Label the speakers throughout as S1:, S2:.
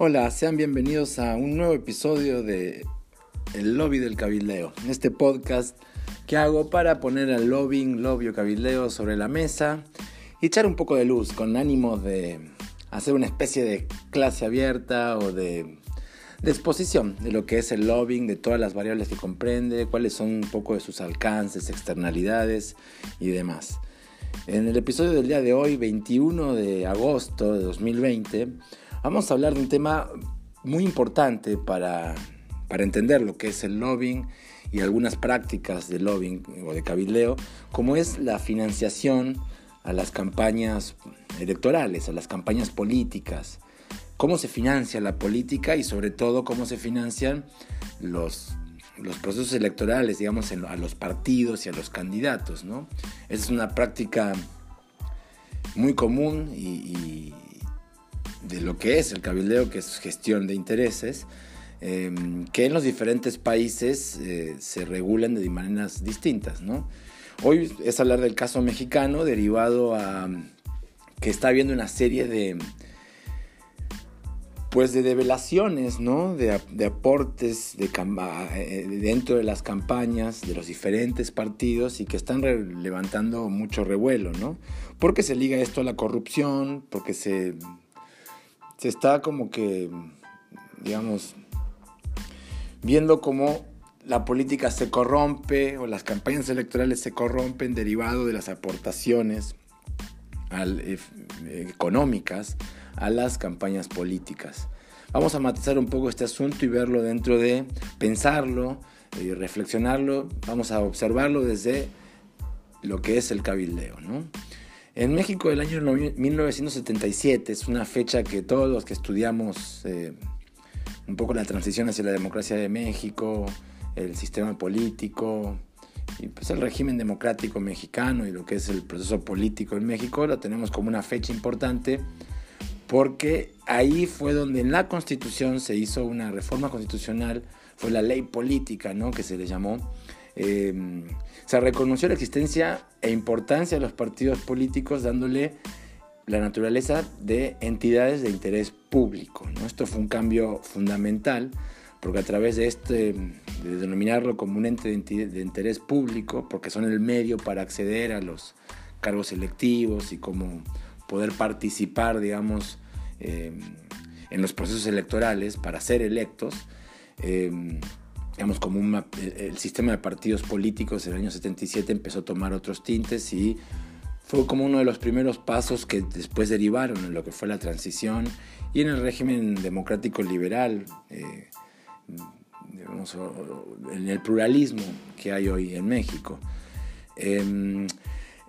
S1: Hola, sean bienvenidos a un nuevo episodio de El Lobby del Cabildeo, este podcast que hago para poner al lobbying, lobby o cabildeo sobre la mesa y echar un poco de luz con ánimo de hacer una especie de clase abierta o de, de exposición de lo que es el lobbying, de todas las variables que comprende, cuáles son un poco de sus alcances, externalidades y demás. En el episodio del día de hoy, 21 de agosto de 2020, Vamos a hablar de un tema muy importante para, entender lo que es el lobbying y algunas prácticas de lobbying o de cabildeo, como es la financiación a las campañas electorales, a las campañas políticas, cómo se financia la política y sobre todo cómo se financian los, los procesos electorales, digamos, a los partidos y a los candidatos. ¿no? Es una práctica muy común y, de lo que es el cabildeo, que es gestión de intereses, em, que en los diferentes países eh, se regulan de maneras distintas. ¿no? Hoy es hablar del caso mexicano derivado a que está habiendo una serie de pues de develaciones, ¿no? De, aportes de, eh, dentro de las campañas de los diferentes partidos y que están levantando mucho revuelo, ¿no? Porque se liga esto a la corrupción, porque se se está como que, digamos, viendo cómo la política se corrompe o las campañas electorales se corrompen derivado de las aportaciones eh, económicas a las campañas políticas. Vamos a matizar un poco este asunto y verlo dentro de pensarlo y reflexionarlo. Vamos a observarlo desde lo que es el cabildeo, ¿no? En México el año 1977 es una fecha que todos los que estudiamos eh, un poco la transición hacia la democracia de México, el sistema político y pues el régimen democrático mexicano y lo que es el proceso político en México lo tenemos como una fecha importante porque ahí fue donde en la constitución se hizo una reforma constitucional, fue la ley política, ¿no? que se le llamó, Em, se reconoció la existencia e importancia de los partidos políticos dándole la naturaleza de entidades de interés público. Esto fue un cambio fundamental porque a través de este, de denominarlo como un ente de, interés público, porque son el medio para acceder a los cargos electivos y como poder participar, digamos, em, en los procesos electorales para ser electos, em, digamos, como el sistema de partidos políticos en el año 77 empezó a tomar otros tintes y fue como uno de los primeros pasos que después derivaron en lo que fue la transición y en el régimen democrático liberal, eh, en el pluralismo que hay hoy en México. Em,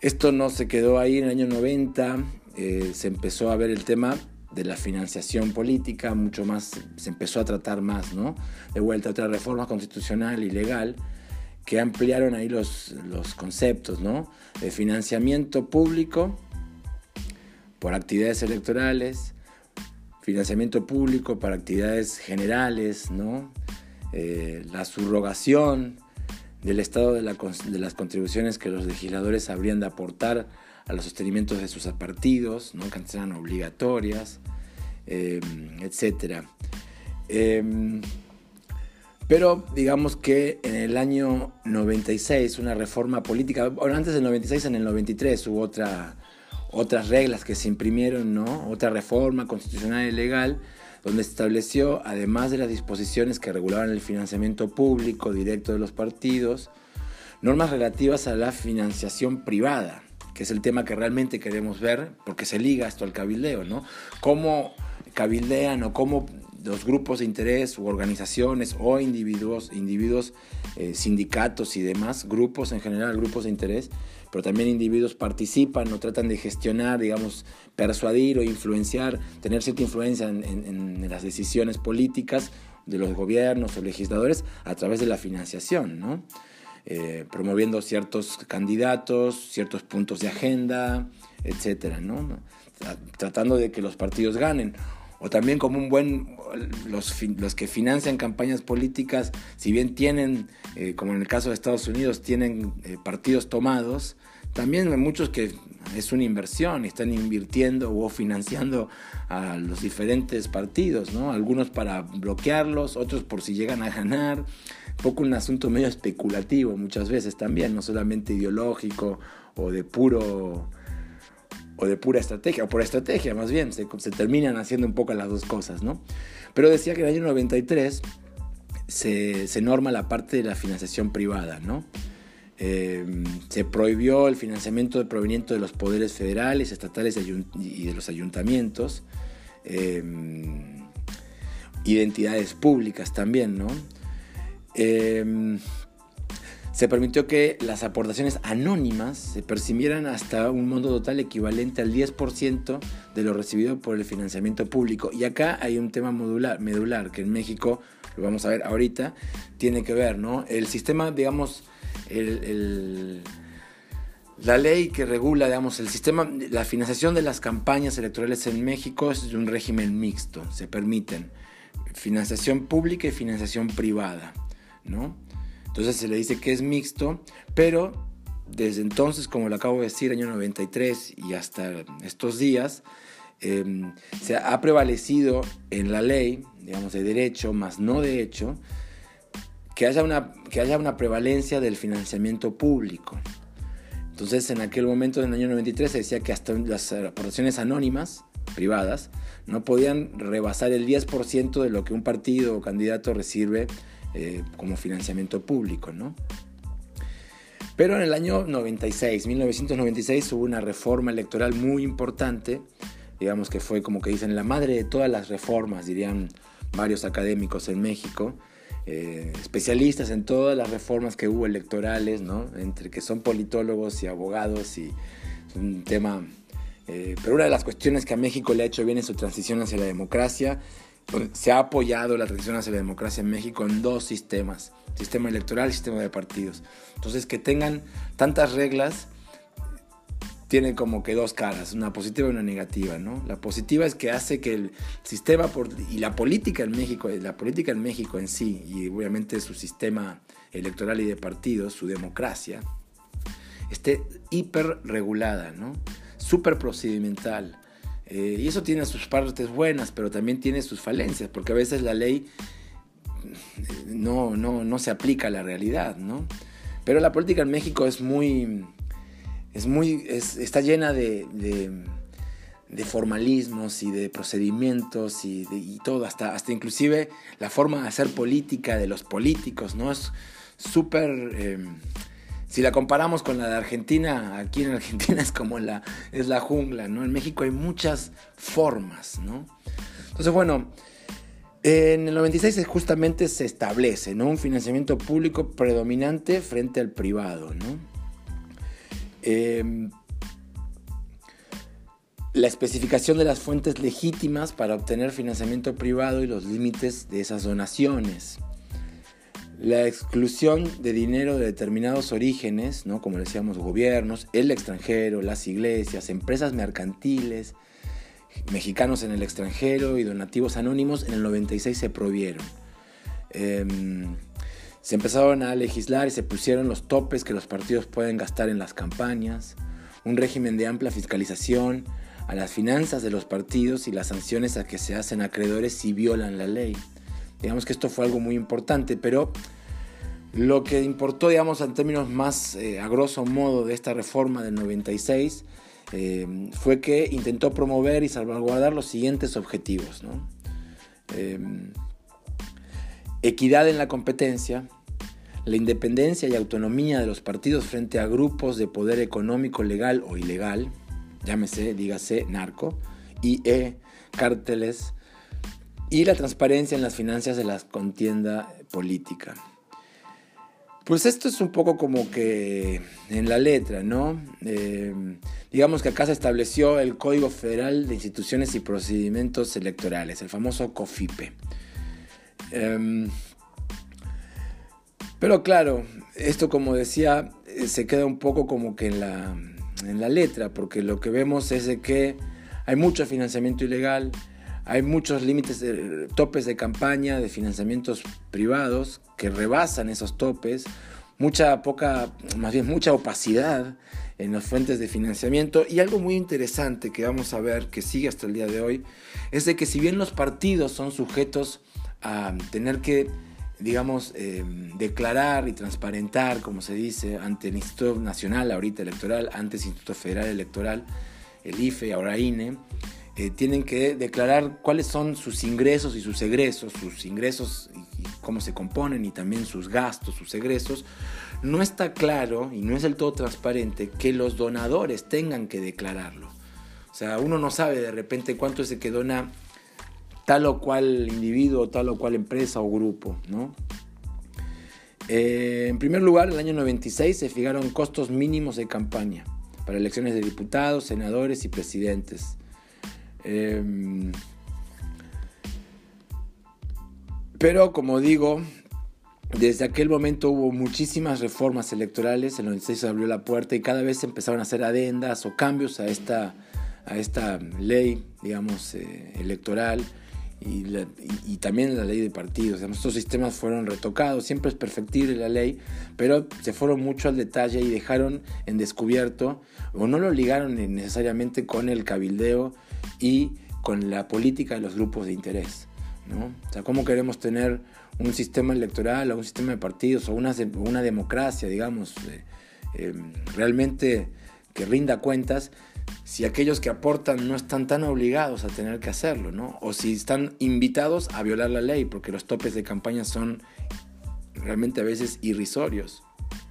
S1: esto no se quedó ahí en el año 90, eh, se empezó a ver el tema de la financiación política, mucho más, se empezó a tratar más, ¿no? De vuelta a otra reforma constitucional y legal que ampliaron ahí los, los conceptos, ¿no? De financiamiento público por actividades electorales, financiamiento público para actividades generales, ¿no? Eh, la subrogación del estado de, de, las contribuciones que los legisladores habrían de aportar a los sostenimientos de sus partidos, ¿no? que antes eran obligatorias, eh, etc. Em, pero digamos que en el año 96, una reforma política, bueno, antes del 96, en el 93 hubo otra, otras reglas que se imprimieron, ¿no? otra reforma constitucional y legal, donde se estableció, además de las disposiciones que regulaban el financiamiento público directo de los partidos, normas relativas a la financiación privada, que es el tema que realmente queremos ver, porque se liga esto al cabildeo, ¿no? Cómo cabildean o cómo los grupos de interés u organizaciones o individuos, individuos eh, sindicatos y demás, grupos en general, grupos de interés, pero también individuos participan o tratan de gestionar, digamos, persuadir o influenciar, tener cierta influencia en, en las decisiones políticas de los gobiernos o legisladores a través de la financiación, ¿no? Eh, promoviendo ciertos candidatos, ciertos puntos de agenda, etcétera, ¿no? Tratando de que los partidos ganen. O también como un buen, los, los que financian campañas políticas, si bien tienen, eh, como en el caso de Estados Unidos, tienen eh, partidos tomados, también hay muchos que es una inversión, están invirtiendo o financiando a los diferentes partidos, ¿no? Algunos para bloquearlos, otros por si llegan a ganar. Poco un asunto medio especulativo muchas veces también, no solamente ideológico o de puro o de pura estrategia, o por estrategia más bien, se, se, terminan haciendo un poco las dos cosas, ¿no? Pero decía que en el año 93 se, se norma la parte de la financiación privada, ¿no? Eh, se prohibió el financiamiento proveniente de los poderes federales, estatales y de los ayuntamientos, eh, identidades públicas también, ¿no? Eh, se permitió que las aportaciones anónimas se percibieran hasta un monto total equivalente al 10% de lo recibido por el financiamiento público. Y acá hay un tema modular, medular que en México, lo vamos a ver ahorita, tiene que ver, ¿no? El sistema, digamos, la ley que regula, digamos, el sistema, la financiación de las campañas electorales en México es un régimen mixto, se permiten financiación pública y financiación privada, ¿no? Entonces se le dice que es mixto, pero desde entonces, como lo acabo de decir, año 93 y hasta estos días, em, se ha prevalecido en la ley, digamos, de derecho, más no de hecho, que haya una, que haya una prevalencia del financiamiento público. Entonces, en aquel momento, en el año 93, se decía que hasta las aportaciones anónimas, privadas, no podían rebasar el 10% de lo que un partido o candidato recibe eh, como financiamiento público, ¿no? Pero en el año 96, 1996, hubo una reforma electoral muy importante, digamos que fue como que dicen la madre de todas las reformas, dirían varios académicos en México, eh, especialistas en todas las reformas que hubo electorales, ¿no? entre que son politólogos y abogados y un tema... Eh, pero una de las cuestiones que a México le ha hecho bien es su transición hacia la democracia. Se ha apoyado la transición hacia la democracia en México en dos sistemas, sistema electoral y sistema de partidos. Entonces, que tengan tantas reglas tiene como que dos caras, una positiva y una negativa, ¿no? La positiva es que hace que el sistema y la política en México, la política en México en sí, y obviamente su sistema electoral y de partidos, su democracia, esté hiper regulada, ¿no? Súper procedimental. Eh, y eso tiene sus partes buenas, pero también tiene sus falencias, porque a veces la ley no, no, no se aplica a la realidad, ¿no? Pero la política en México es muy es muy, está llena de, de, formalismos y de procedimientos y, y, todo, hasta, hasta inclusive la forma de hacer política de los políticos, ¿no? Es súper... Em, si la comparamos con la de Argentina, aquí en Argentina es como la, es la jungla, ¿no? En México hay muchas formas, ¿no? Entonces, bueno, en el 96 justamente se establece, ¿no? Un financiamiento público predominante frente al privado, ¿no? Em, la especificación de las fuentes legítimas para obtener financiamiento privado y los límites de esas donaciones. La exclusión de dinero de determinados orígenes, ¿no? como decíamos, gobiernos, el extranjero, las iglesias, empresas mercantiles, mexicanos en el extranjero y donativos anónimos en el 96 se prohibieron. Em, se empezaron a legislar y se pusieron los topes que los partidos pueden gastar en las campañas, un régimen de amplia fiscalización a las finanzas de los partidos y las sanciones a que se hacen acreedores si violan la ley. Digamos que esto fue algo muy importante, pero lo que importó, digamos, en términos más eh, a grosso modo de esta reforma del 96 eh, fue que intentó promover y salvaguardar los siguientes objetivos. ¿no? Eh, equidad en la competencia, la independencia y autonomía de los partidos frente a grupos de poder económico legal o ilegal, llámese, dígase, narco, y e, cárteles, y la transparencia en las finanzas de la contienda política. Pues esto es un poco como que en la letra, ¿no? Eh, digamos que acá se estableció el Código Federal de Instituciones y Procedimientos Electorales, el famoso COFIPE. Em, pero claro, esto como decía, eh, se queda un poco como que en la, en la letra, porque lo que vemos es que hay mucho financiamiento ilegal, hay muchos límites, topes de campaña, de financiamientos privados que rebasan esos topes, mucha poca, más bien mucha opacidad en las fuentes de financiamiento. Y algo muy interesante que vamos a ver, que sigue hasta el día de hoy, es de que si bien los partidos son sujetos a tener que, digamos, eh, declarar y transparentar, como se dice, ante el Instituto Nacional, ahorita electoral, antes Instituto Federal Electoral, el IFE, ahora INE, eh, tienen que declarar cuáles son sus ingresos y sus egresos, sus ingresos y, cómo se componen y también sus gastos, sus egresos, no está claro y no es del todo transparente que los donadores tengan que declararlo. O sea, uno no sabe de repente cuánto es el que dona tal o cual individuo, tal o cual empresa o grupo, ¿no? Eh, en primer lugar, en el año 96 se fijaron costos mínimos de campaña para elecciones de diputados, senadores y presidentes. Em, pero como digo, desde aquel momento hubo muchísimas reformas electorales, en el 96 se abrió la puerta y cada vez se empezaron a hacer adendas o cambios a esta, a esta ley, digamos, eh, electoral y, también la ley de partidos. estos sistemas fueron retocados, siempre es perfectible la ley, pero se fueron mucho al detalle y dejaron en descubierto, o no lo ligaron necesariamente con el cabildeo y con la política de los grupos de interés. ¿no? O sea, ¿cómo queremos tener un sistema electoral o un sistema de partidos o una, democracia, digamos, eh, eh, realmente que rinda cuentas si aquellos que aportan no están tan obligados a tener que hacerlo, ¿no? O si están invitados a violar la ley, porque los topes de campaña son realmente a veces irrisorios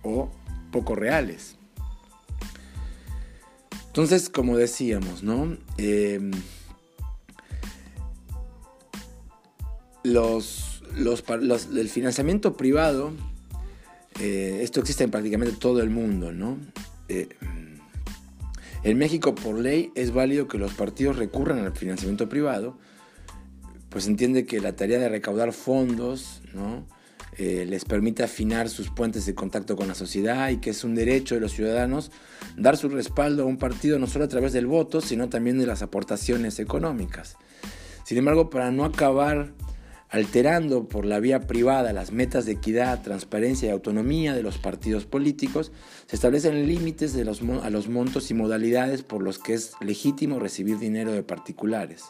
S1: o poco reales. Entonces, como decíamos, ¿no? Em, los, el financiamiento privado, eh, esto existe en prácticamente todo el mundo, ¿no? Eh, en México, por ley, es válido que los partidos recurran al financiamiento privado, pues entiende que la tarea de recaudar fondos ¿no? Eh, les permite afinar sus puentes de contacto con la sociedad y que es un derecho de los ciudadanos dar su respaldo a un partido no solo a través del voto, sino también de las aportaciones económicas. Sin embargo, para no acabar alterando por la vía privada las metas de equidad, transparencia y autonomía de los partidos políticos, se establecen límites a los montos y modalidades por los que es legítimo recibir dinero de particulares.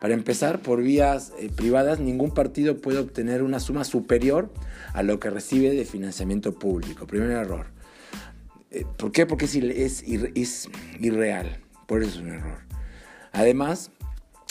S1: Para empezar, por vías eh, privadas, ningún partido puede obtener una suma superior a lo que recibe de financiamiento público. Primer error. Eh, ¿Por qué? Porque es, es, es irreal. Por eso es un error. Además,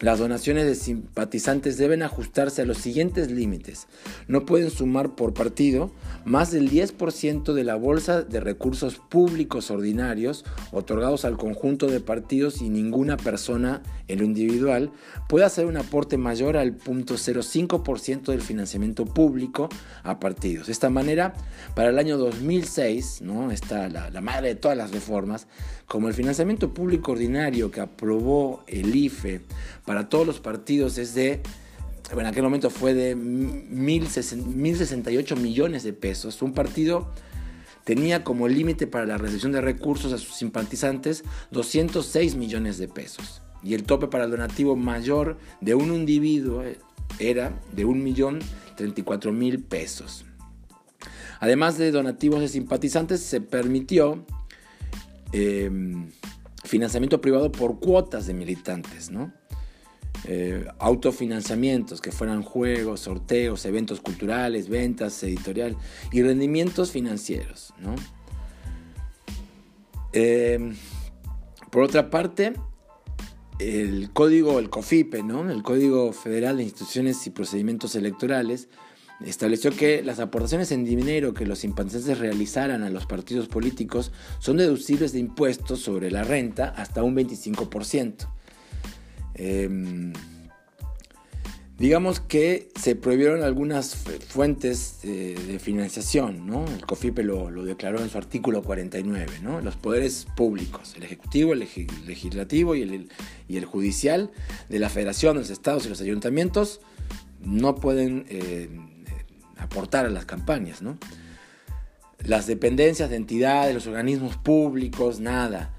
S1: las donaciones de simpatizantes deben ajustarse a los siguientes límites. No pueden sumar por partido más del 10% de la bolsa de recursos públicos ordinarios otorgados al conjunto de partidos y ninguna persona en lo individual puede hacer un aporte mayor al 0.05% del financiamiento público a partidos. De esta manera, para el año 2006, ¿no? está la, la madre de todas las reformas, como el financiamiento público ordinario que aprobó el IFE para todos los partidos es de, en aquel momento fue de 1.068 millones de pesos. Un partido tenía como límite para la recepción de recursos a sus simpatizantes 206 millones de pesos. Y el tope para el donativo mayor de un individuo era de 1.034.000 pesos. Además de donativos de simpatizantes, se permitió Em, financiamiento privado por cuotas de militantes, ¿no? Eh, autofinanciamientos, que fueran juegos, sorteos, eventos culturales, ventas, editorial y rendimientos financieros. Em, por otra parte, el código, el COFIPE, el Código Federal de Instituciones y Procedimientos Electorales, estableció que las aportaciones en dinero que los simpatizantes realizaran a los partidos políticos son deducibles de impuestos sobre la renta hasta un 25%. Em, digamos que se prohibieron algunas fuentes de, financiación, ¿no? El COFIPE lo, declaró en su artículo 49, ¿no? Los poderes públicos, el ejecutivo, el legislativo y el, y el, judicial de la federación, de los estados y los ayuntamientos no pueden eh, aportar a las campañas, ¿no? Las dependencias de entidades, los organismos públicos, nada.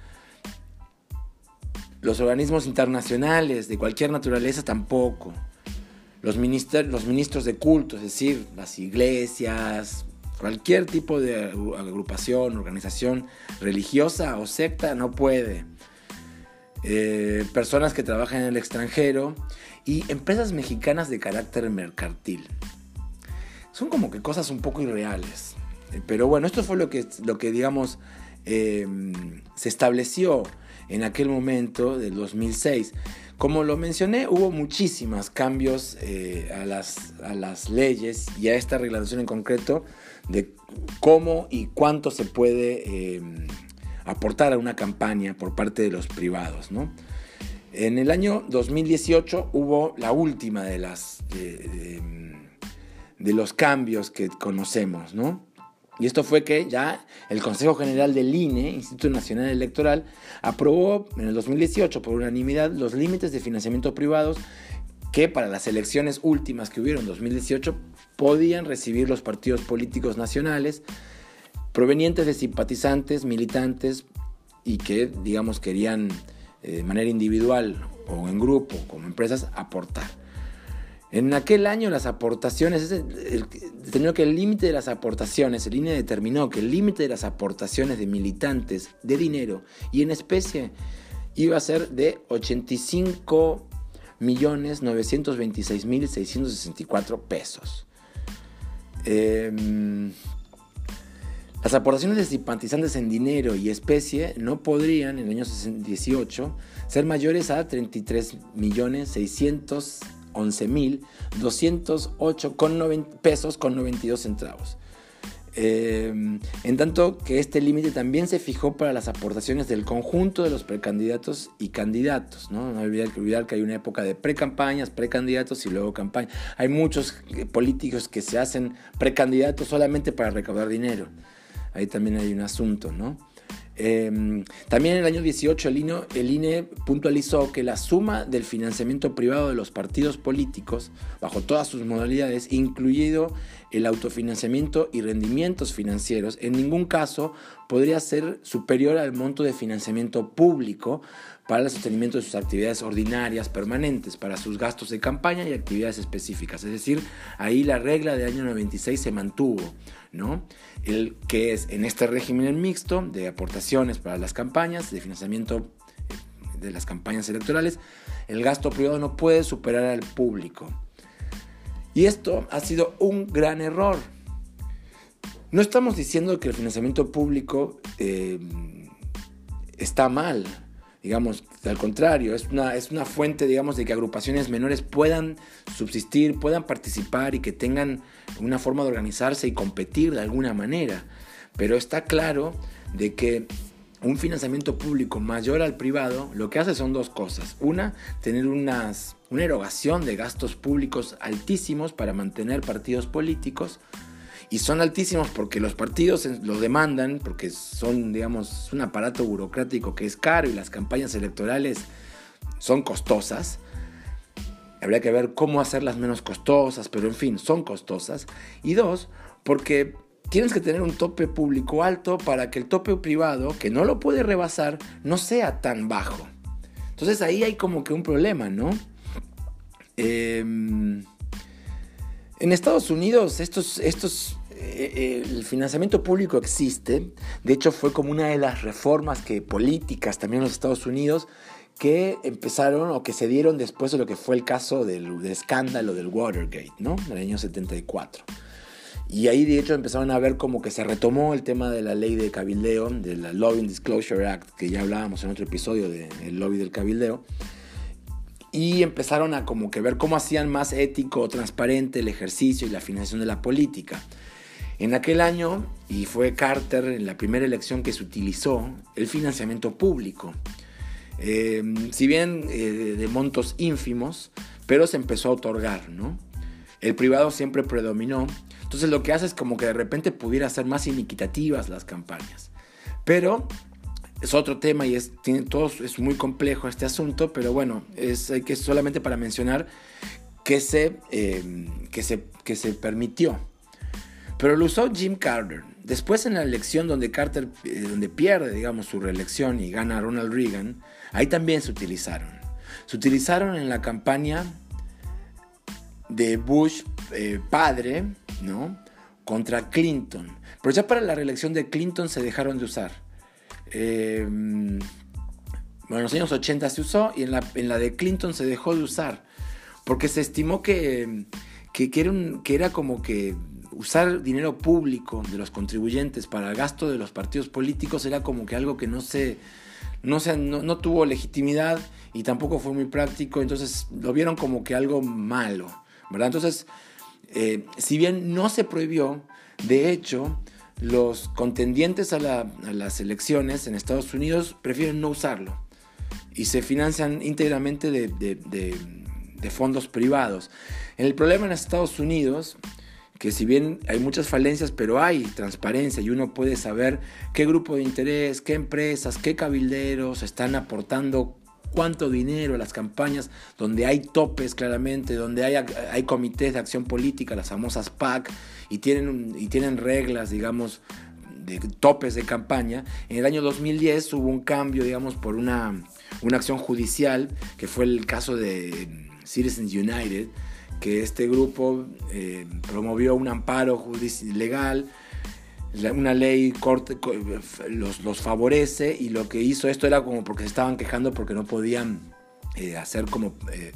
S1: Los organismos internacionales de cualquier naturaleza tampoco. Los, los ministros de culto, es decir, las iglesias, Cualquier tipo de agrupación, organización religiosa o secta no puede. Eh, personas que trabajan en el extranjero y empresas mexicanas de carácter mercantil. Son como que cosas un poco irreales. Eh, pero bueno, esto fue lo que, lo que digamos, em, se estableció en aquel momento del 2006. Como lo mencioné, hubo muchísimos cambios eh, a, las, a, las, leyes y a esta reglamentación en concreto de cómo y cuánto se puede em, aportar a una campaña por parte de los privados. ¿no? En el año 2018 hubo la última de, las, de, de los cambios que conocemos. ¿no? Y esto fue que ya el Consejo General del INE, Instituto Nacional Electoral, aprobó en el 2018 por unanimidad los límites de financiamiento privados que para las elecciones últimas que hubieron en 2018 podían recibir los partidos políticos nacionales provenientes de simpatizantes, militantes y que, digamos, querían eh, de manera individual o en grupo, como empresas, aportar. En aquel año las aportaciones, determinó que el límite de las aportaciones, el INE determinó que el límite de las aportaciones de militantes de dinero y en especie iba a ser de 85 millones 926 mil 664 pesos. Em, las aportaciones de simpatizantes en dinero y especie no podrían en el año 18 ser mayores a 33 millones 600 11.208 pesos con 92 centavos. Eh, en tanto que este límite también se fijó para las aportaciones del conjunto de los precandidatos y candidatos. No, no olvidar, olvidar que hay una época de precampañas, precandidatos y luego campaña. Hay muchos eh, políticos que se hacen precandidatos solamente para recaudar dinero. Ahí también hay un asunto, ¿no? Em, también en el año 18 el INE, el INE, puntualizó que la suma del financiamiento privado de los partidos políticos, bajo todas sus modalidades, incluido el autofinanciamiento y rendimientos financieros, en ningún caso podría ser superior al monto de financiamiento público para el sostenimiento de sus actividades ordinarias permanentes, para sus gastos de campaña y actividades específicas. Es decir, ahí la regla del año 96 se mantuvo, El que es en este régimen mixto de aportaciones para las campañas, de financiamiento eh, de las campañas electorales, el gasto privado no puede superar al público. Y esto ha sido un gran error. No estamos diciendo que el financiamiento público eh, está mal, digamos, al contrario, es una, es una fuente, digamos, de que agrupaciones menores puedan subsistir, puedan participar y que tengan una forma de organizarse y competir de alguna manera. Pero está claro de que un financiamiento público mayor al privado, lo que hace son dos cosas. Una, tener unas, una erogación de gastos públicos altísimos para mantener partidos políticos. Y son altísimos porque los partidos lo demandan, porque son, digamos, un aparato burocrático que es caro y las campañas electorales son costosas. Habría que ver cómo hacerlas menos costosas, pero en fin, son costosas. Y dos, porque tienes que tener un tope público alto para que el tope privado, que no lo puede rebasar, no sea tan bajo. Entonces ahí hay como que un problema, ¿no? Em, en Estados Unidos estos, estos, el financiamiento público existe, de hecho fue como una de las reformas que políticas también en los Estados Unidos que empezaron o que se dieron después de lo que fue el caso del, del escándalo del Watergate, ¿no? En el año 74. Y ahí de hecho empezaron a ver como que se retomó el tema de la ley de cabildeo, de la Lobbying Disclosure Act, que ya hablábamos en otro episodio del lobby del cabildeo. Y empezaron a como que ver cómo hacían más ético, transparente el ejercicio y la financiación de la política. En aquel año, y fue Carter en la primera elección que se utilizó, el financiamiento público. Eh, si bien eh, de montos ínfimos, pero se empezó a otorgar, ¿no? El privado siempre predominó entonces lo que hace es como que de repente pudiera ser más iniquitativas las campañas. Pero es otro tema y es, tiene, es muy complejo este asunto, pero bueno, es que solamente para mencionar que se, eh, que se, que se permitió. Pero lo usó Jim Carter. Después en la elección donde Carter, eh, donde pierde, digamos, su reelección y gana Ronald Reagan, ahí también se utilizaron. Se utilizaron en la campaña de Bush eh, padre, ¿no? contra Clinton. Pero ya para la reelección de Clinton se dejaron de usar. Eh, bueno, en los años 80 se usó y en la, en la, de Clinton se dejó de usar. Porque se estimó que, que era como que usar dinero público de los contribuyentes para el gasto de los partidos políticos era como que algo que no se, no, se, no, tuvo legitimidad y tampoco fue muy práctico, entonces lo vieron como que algo malo, ¿verdad? Entonces, eh, si bien no se prohibió, de hecho, los contendientes a, las elecciones en Estados Unidos prefieren no usarlo y se financian íntegramente de, de fondos privados. El problema en Estados Unidos que si bien hay muchas falencias, pero hay transparencia y uno puede saber qué grupo de interés, qué empresas, qué cabilderos están aportando cuánto dinero a las campañas, donde hay topes claramente, donde hay, hay comités de acción política, las famosas PAC, y tienen, y tienen reglas, digamos, de topes de campaña. En el año 2010 hubo un cambio, digamos, por una, una acción judicial, que fue el caso de Citizens United, que este grupo eh, promovió un amparo legal, una ley corte, los, los, favorece y lo que hizo esto era como porque se estaban quejando porque no podían eh, hacer como eh,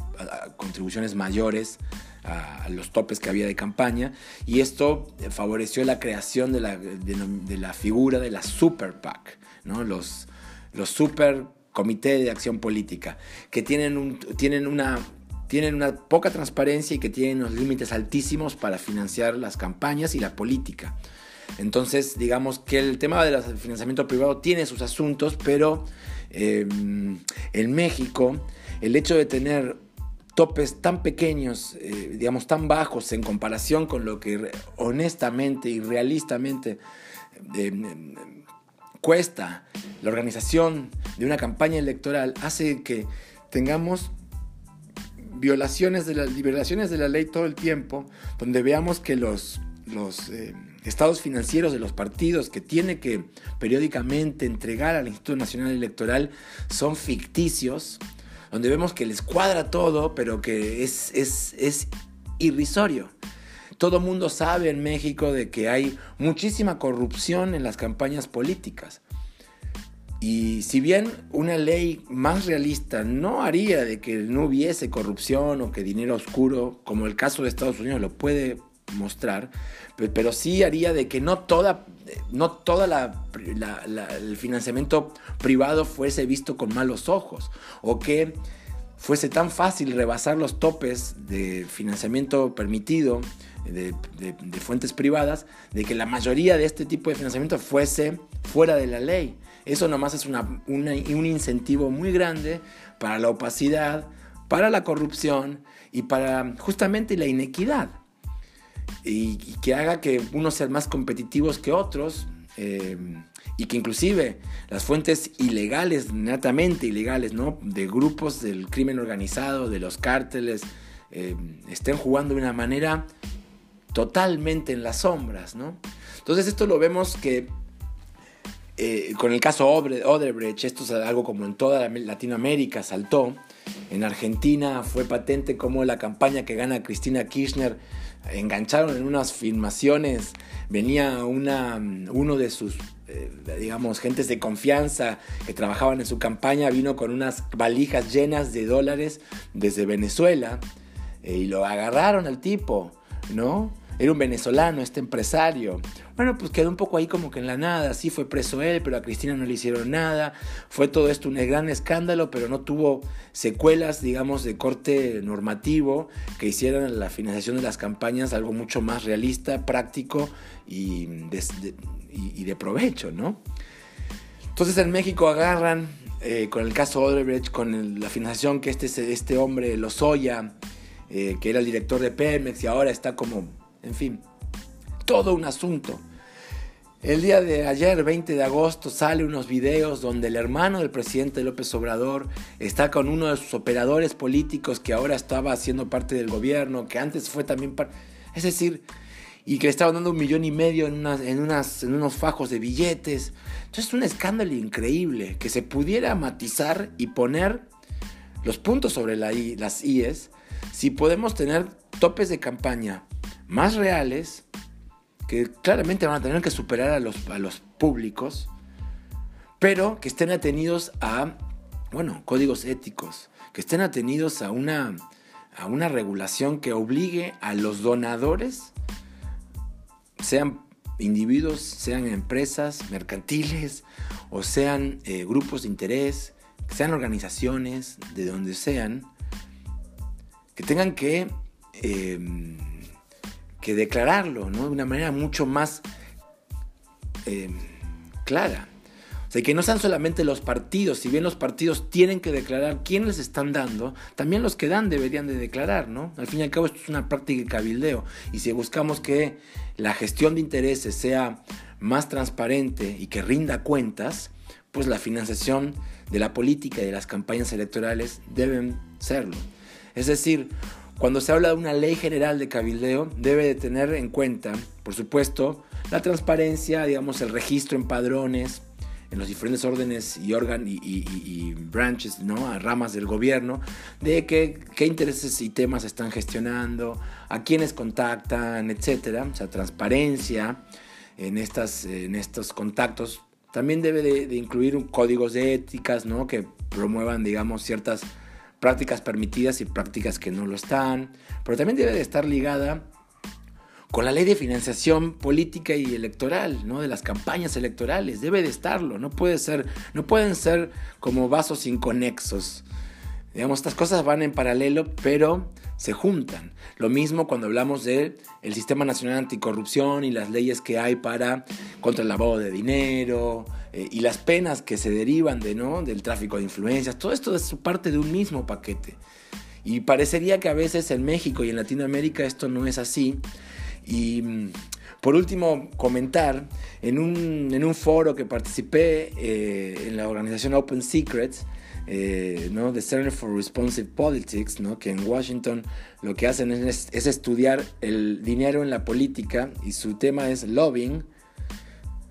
S1: contribuciones mayores a, los topes que había de campaña y esto favoreció la creación de la, de, la figura de la Super PAC, ¿no? los, los Super Comité de Acción Política, que tienen, un, tienen una tienen una poca transparencia y que tienen unos límites altísimos para financiar las campañas y la política. Entonces, digamos que el tema del financiamiento privado tiene sus asuntos, pero em, en México el hecho de tener topes tan pequeños, eh, digamos tan bajos en comparación con lo que honestamente y realistamente em, cuesta la organización de una campaña electoral, hace que tengamos violaciones de las liberaciones de la ley todo el tiempo, donde veamos que los, los eh, estados financieros de los partidos que tiene que periódicamente entregar al Instituto Nacional Electoral son ficticios, donde vemos que les cuadra todo, pero que es, es, es irrisorio. Todo mundo sabe en México de que hay muchísima corrupción en las campañas políticas. Y si bien una ley más realista no haría de que no hubiese corrupción o que dinero oscuro, como el caso de Estados Unidos lo puede mostrar, pero, sí haría de que no toda, no toda el financiamiento privado fuese visto con malos ojos o que fuese tan fácil rebasar los topes de financiamiento permitido de, de, fuentes privadas, de que la mayoría de este tipo de financiamiento fuese fuera de la ley. Eso nomás es un incentivo muy grande para la opacidad, para la corrupción y para justamente la inequidad. Y, que haga que unos sean más competitivos que otros. Eh, y que inclusive las fuentes ilegales, netamente ilegales, ¿no? de grupos del crimen organizado, de los cárteles, eh, estén jugando de una manera totalmente en las sombras. ¿no? Entonces esto lo vemos que eh, con el caso Odebrecht, esto es algo como en toda Latinoamérica saltó. En Argentina fue patente como la campaña que gana Cristina Kirchner engancharon en unas filmaciones. Venía una, uno de sus, eh, digamos, gentes de confianza que trabajaban en su campaña, vino con unas valijas llenas de dólares desde Venezuela eh, y lo agarraron al tipo, ¿no? Era un venezolano, este empresario. Bueno, pues quedó un poco ahí como que en la nada. Sí fue preso él, pero a Cristina no le hicieron nada. Fue todo esto un gran escándalo, pero no tuvo secuelas, digamos, de corte normativo que hicieran la financiación de las campañas algo mucho más realista, práctico y de, provecho, ¿no? Entonces en México agarran, eh, con el caso Odebrecht, con la financiación que este, este hombre, Lozoya, eh, que era el director de Pemex y ahora está como en fin, todo un asunto. El día de ayer, 20 de agosto, sale unos videos donde el hermano del presidente López Obrador está con uno de sus operadores políticos que ahora estaba haciendo parte del gobierno, que antes fue también parte... Es decir, y que le estaban dando un millón y medio en, unas, en, unos fajos de billetes. Entonces es un escándalo increíble que se pudiera matizar y poner los puntos sobre la las IES si podemos tener topes de campaña más reales que claramente van a tener que superar a los, a los públicos, pero que estén atenidos a, bueno, códigos éticos, que estén atenidos a una, a una regulación que obligue a los donadores, sean individuos, sean empresas mercantiles o sean eh, grupos de interés, sean organizaciones, de donde sean, que tengan que, em, que declararlo de una manera mucho más em, clara. O sea, que no sean solamente los partidos, si bien los partidos tienen que declarar quiénes les están dando, también los que dan deberían de declarar, ¿no? Al fin y al cabo esto es una práctica de cabildeo y si buscamos que la gestión de intereses sea más transparente y que rinda cuentas, pues la financiación de la política y de las campañas electorales deben serlo. Es decir, cuando se habla de una ley general de cabildeo, debe de tener en cuenta, por supuesto, la transparencia, digamos, el registro en padrones, en los diferentes órdenes y, órganos y, branches, ¿no? ramas del gobierno, de qué, qué intereses y temas están gestionando, a quiénes contactan, etcétera. O sea, transparencia en, estas, en estos contactos. También debe de, incluir códigos de éticas, ¿no? Que promuevan, digamos, ciertas prácticas permitidas y prácticas que no lo están. Pero también debe de estar ligada con la ley de financiación política y electoral, ¿no? De las campañas electorales, debe de estarlo, no puede ser, no pueden ser como vasos inconexos. Digamos, estas cosas van en paralelo, pero se juntan. Lo mismo cuando hablamos del el Sistema Nacional Anticorrupción y las leyes que hay para contra el lavado de dinero eh, y las penas que se derivan de, ¿no? del tráfico de influencias. Todo esto es parte de un mismo paquete. Y parecería que a veces en México y en Latinoamérica esto no es así. Y mm, por último, comentar, en un, en un foro que participé eh, en la organización Open Secrets, eh, ¿no? The Center for Responsive Politics, ¿no? que en Washington lo que hacen es, estudiar el dinero en la política y su tema es lobbying.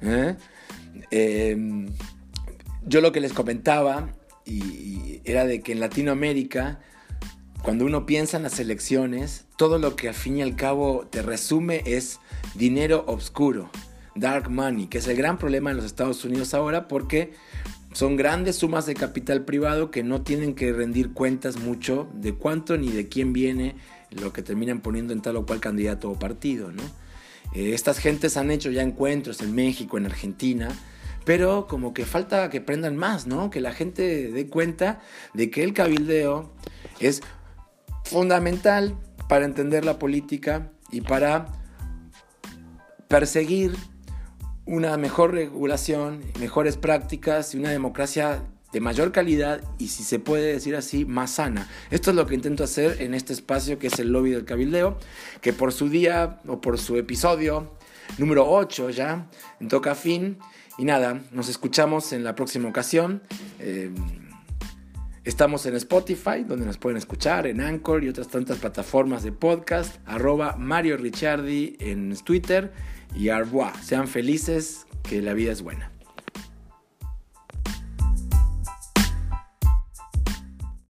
S1: ¿eh? Em, yo lo que les comentaba y era de que en Latinoamérica cuando uno piensa en las elecciones, todo lo que al fin y al cabo te resume es dinero oscuro, dark money, que es el gran problema en los Estados Unidos ahora porque son grandes sumas de capital privado que no tienen que rendir cuentas mucho de cuánto ni de quién viene lo que terminan poniendo en tal o cual candidato o partido. ¿no? Eh, estas gentes han hecho ya encuentros en México, en Argentina, pero como que falta que prendan más, ¿no? que la gente dé cuenta de que el cabildeo es fundamental para entender la política y para perseguir una mejor regulación, mejores prácticas y una democracia de mayor calidad y si se puede decir así, más sana. Esto es lo que intento hacer en este espacio que es el lobby del cabildeo, que por su día o por su episodio número 8 ya, toca fin. Y nada, nos escuchamos en la próxima ocasión. Eh, Estamos en Spotify, donde nos pueden escuchar, en Anchor y otras tantas plataformas de podcast, arroba Mario Ricciardi en Twitter y Arbois. Sean felices, que la vida es buena.